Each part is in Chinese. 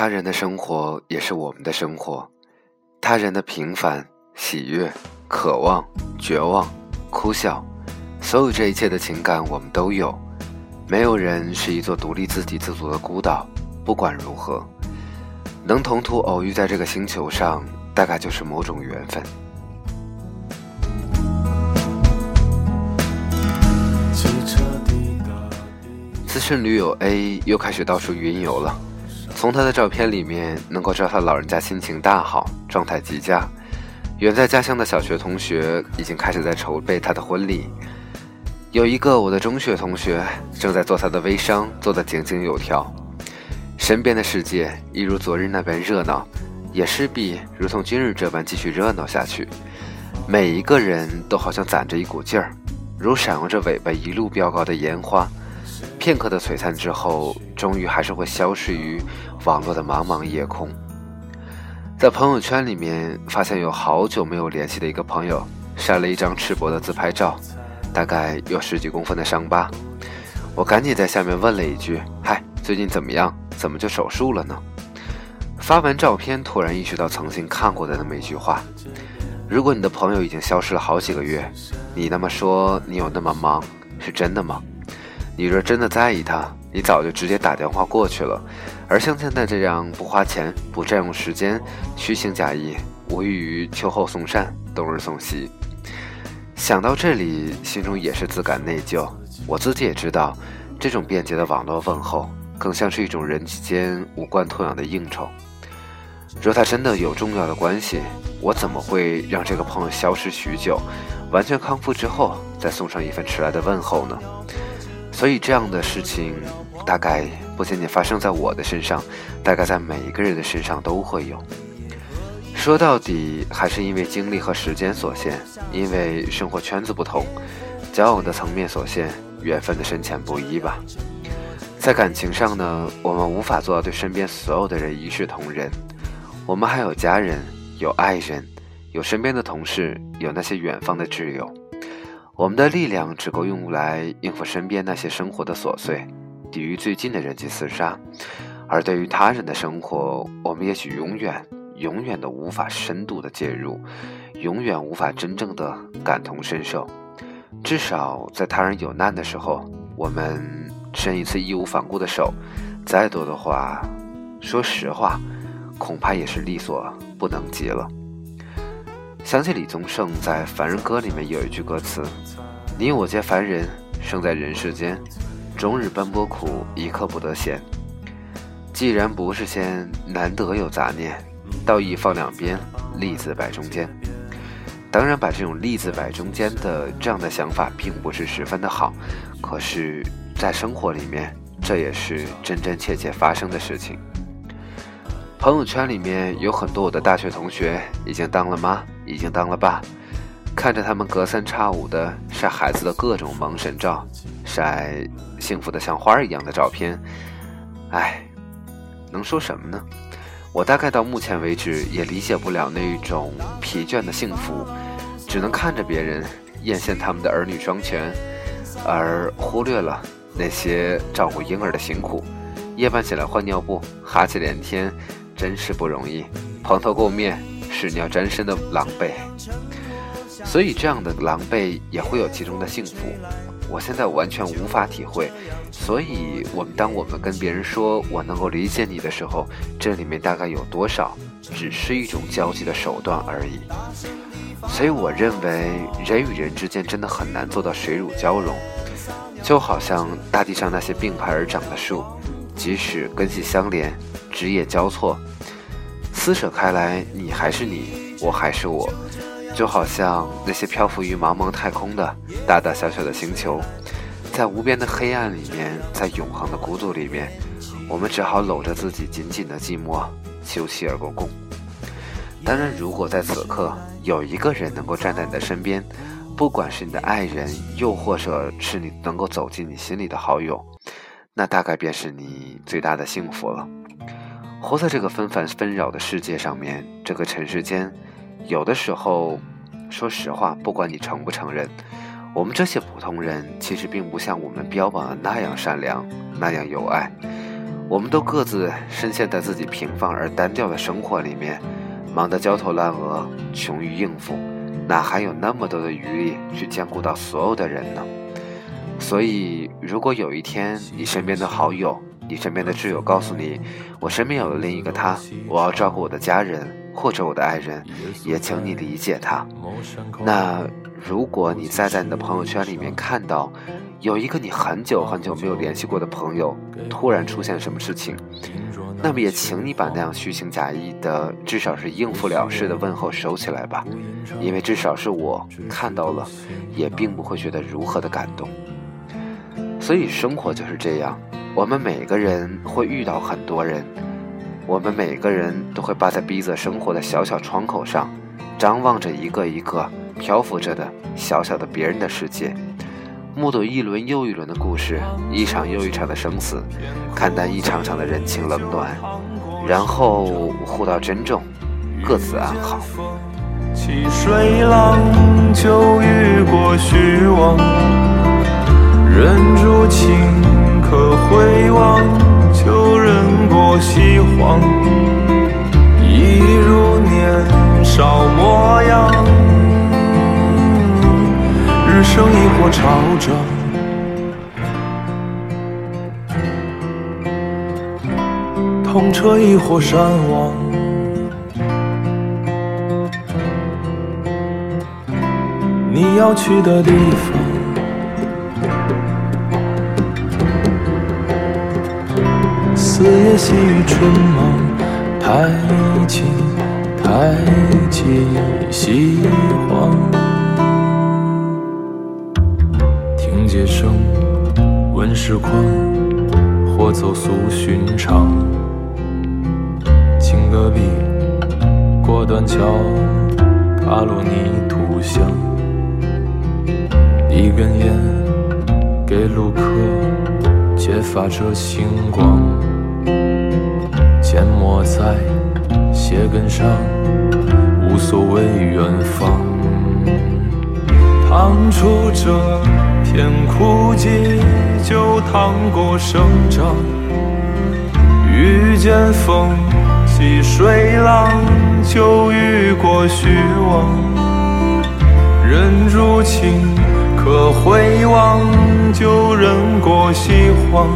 他人的生活也是我们的生活，他人的平凡、喜悦、渴望、绝望、哭笑，所有这一切的情感我们都有。没有人是一座独立自给自足的孤岛。不管如何，能同途偶遇在这个星球上，大概就是某种缘分。资深驴友 A 又开始到处云游了。从他的照片里面，能够知道他老人家心情大好，状态极佳。远在家乡的小学同学已经开始在筹备他的婚礼。有一个我的中学同学正在做他的微商，做得井井有条。身边的世界一如昨日那般热闹，也势必如同今日这般继续热闹下去。每一个人都好像攒着一股劲儿，如闪耀着尾巴一路飙高的烟花。片刻的璀璨之后，终于还是会消失于网络的茫茫夜空。在朋友圈里面，发现有好久没有联系的一个朋友晒了一张赤膊的自拍照，大概有十几公分的伤疤。我赶紧在下面问了一句：“嗨，最近怎么样？怎么就手术了呢？”发完照片，突然意识到曾经看过的那么一句话：“如果你的朋友已经消失了好几个月，你那么说你有那么忙，是真的吗？”你若真的在意他，你早就直接打电话过去了，而像现在这样不花钱、不占用时间、虚情假意，无异于秋后送扇，冬日送喜。想到这里，心中也是自感内疚。我自己也知道，这种便捷的网络问候，更像是一种人际间无关痛痒的应酬。若他真的有重要的关系，我怎么会让这个朋友消失许久，完全康复之后再送上一份迟来的问候呢？所以这样的事情，大概不仅仅发生在我的身上，大概在每一个人的身上都会有。说到底，还是因为精力和时间所限，因为生活圈子不同，交往的层面所限，缘分的深浅不一吧。在感情上呢，我们无法做到对身边所有的人一视同仁。我们还有家人，有爱人，有身边的同事，有那些远方的挚友。我们的力量只够用来应付身边那些生活的琐碎，抵御最近的人际厮杀，而对于他人的生活，我们也许永远、永远都无法深度的介入，永远无法真正的感同身受。至少在他人有难的时候，我们伸一次义无反顾的手，再多的话，说实话，恐怕也是力所不能及了。想起李宗盛在《凡人歌》里面有一句歌词：“你我皆凡人，生在人世间，终日奔波苦，一刻不得闲。既然不是仙，难得有杂念，道义放两边，利字摆中间。”当然，把这种利字摆中间的这样的想法，并不是十分的好，可是，在生活里面，这也是真真切切发生的事情。朋友圈里面有很多我的大学同学已经当了妈，已经当了爸，看着他们隔三差五的晒孩子的各种萌神照，晒幸福的像花一样的照片，唉，能说什么呢？我大概到目前为止也理解不了那种疲倦的幸福，只能看着别人艳羡他们的儿女双全，而忽略了那些照顾婴儿的辛苦，夜半起来换尿布，哈气连天。真是不容易，蓬头垢面、屎尿沾身的狼狈，所以这样的狼狈也会有其中的幸福。我现在完全无法体会，所以我们当我们跟别人说我能够理解你的时候，这里面大概有多少只是一种交际的手段而已。所以我认为人与人之间真的很难做到水乳交融，就好像大地上那些并排而长的树，即使根系相连。枝叶交错，撕扯开来，你还是你，我还是我，就好像那些漂浮于茫茫太空的大大小小的星球，在无边的黑暗里面，在永恒的孤独里面，我们只好搂着自己紧紧的寂寞，休戚而过共。当然，如果在此刻有一个人能够站在你的身边，不管是你的爱人，又或者是你能够走进你心里的好友，那大概便是你最大的幸福了。活在这个纷繁纷扰的世界上面，这个尘世间，有的时候，说实话，不管你承不承认，我们这些普通人其实并不像我们标榜的那样善良，那样有爱。我们都各自深陷在自己平凡而单调的生活里面，忙得焦头烂额，穷于应付，哪还有那么多的余力去兼顾到所有的人呢？所以，如果有一天你身边的好友、你身边的挚友告诉你，我身边有了另一个他，我要照顾我的家人或者我的爱人，也请你理解他。那如果你再在你的朋友圈里面看到，有一个你很久很久没有联系过的朋友突然出现什么事情，那么也请你把那样虚情假意的，至少是应付了事的问候收起来吧，因为至少是我看到了，也并不会觉得如何的感动。所以生活就是这样，我们每个人会遇到很多人，我们每个人都会扒在逼仄生活的小小窗口上，张望着一个一个漂浮着的小小的别人的世界。目睹一轮又一轮的故事，一场又一场的生死，看淡一场场的人情冷暖，然后互道珍重，各自安好。细水浪就遇过虚妄，忍住情可回望，旧人过西荒，一如年少模样。日升一火潮涨，痛彻一火山王。你要去的地方，四野细雨春忙，太清太清西荒。街声问时况，或走俗寻常。经戈壁，过断桥，踏落泥土香。一根烟，给路客，揭发着星光。在鞋跟上，无所谓远方。趟出这。片枯寂，就趟过生长；遇见风起水浪，就遇过虚妄。忍住情，可回望，就忍过西荒。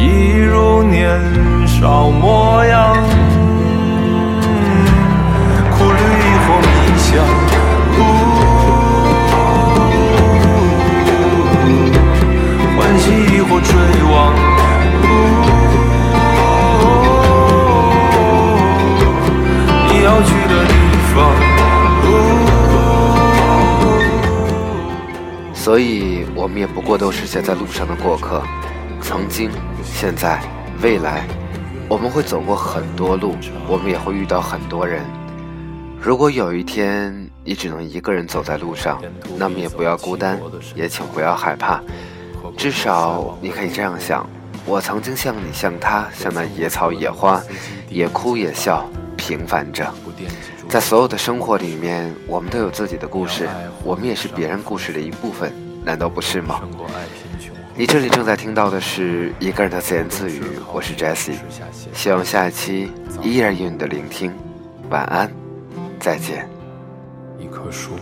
一如年少模样，苦旅或迷香。追望。你要去的地方。所以，我们也不过都是些在路上的过客。曾经、现在、未来，我们会走过很多路，我们也会遇到很多人。如果有一天你只能一个人走在路上，那么也不要孤单，也请不要害怕。至少你可以这样想：我曾经像你，像他，像那野草野花，也哭也笑，平凡着。在所有的生活里面，我们都有自己的故事，我们也是别人故事的一部分，难道不是吗？你这里正在听到的是一个人的自言自语，我是 Jesse，希望下一期依然有你的聆听。晚安，再见。一棵树。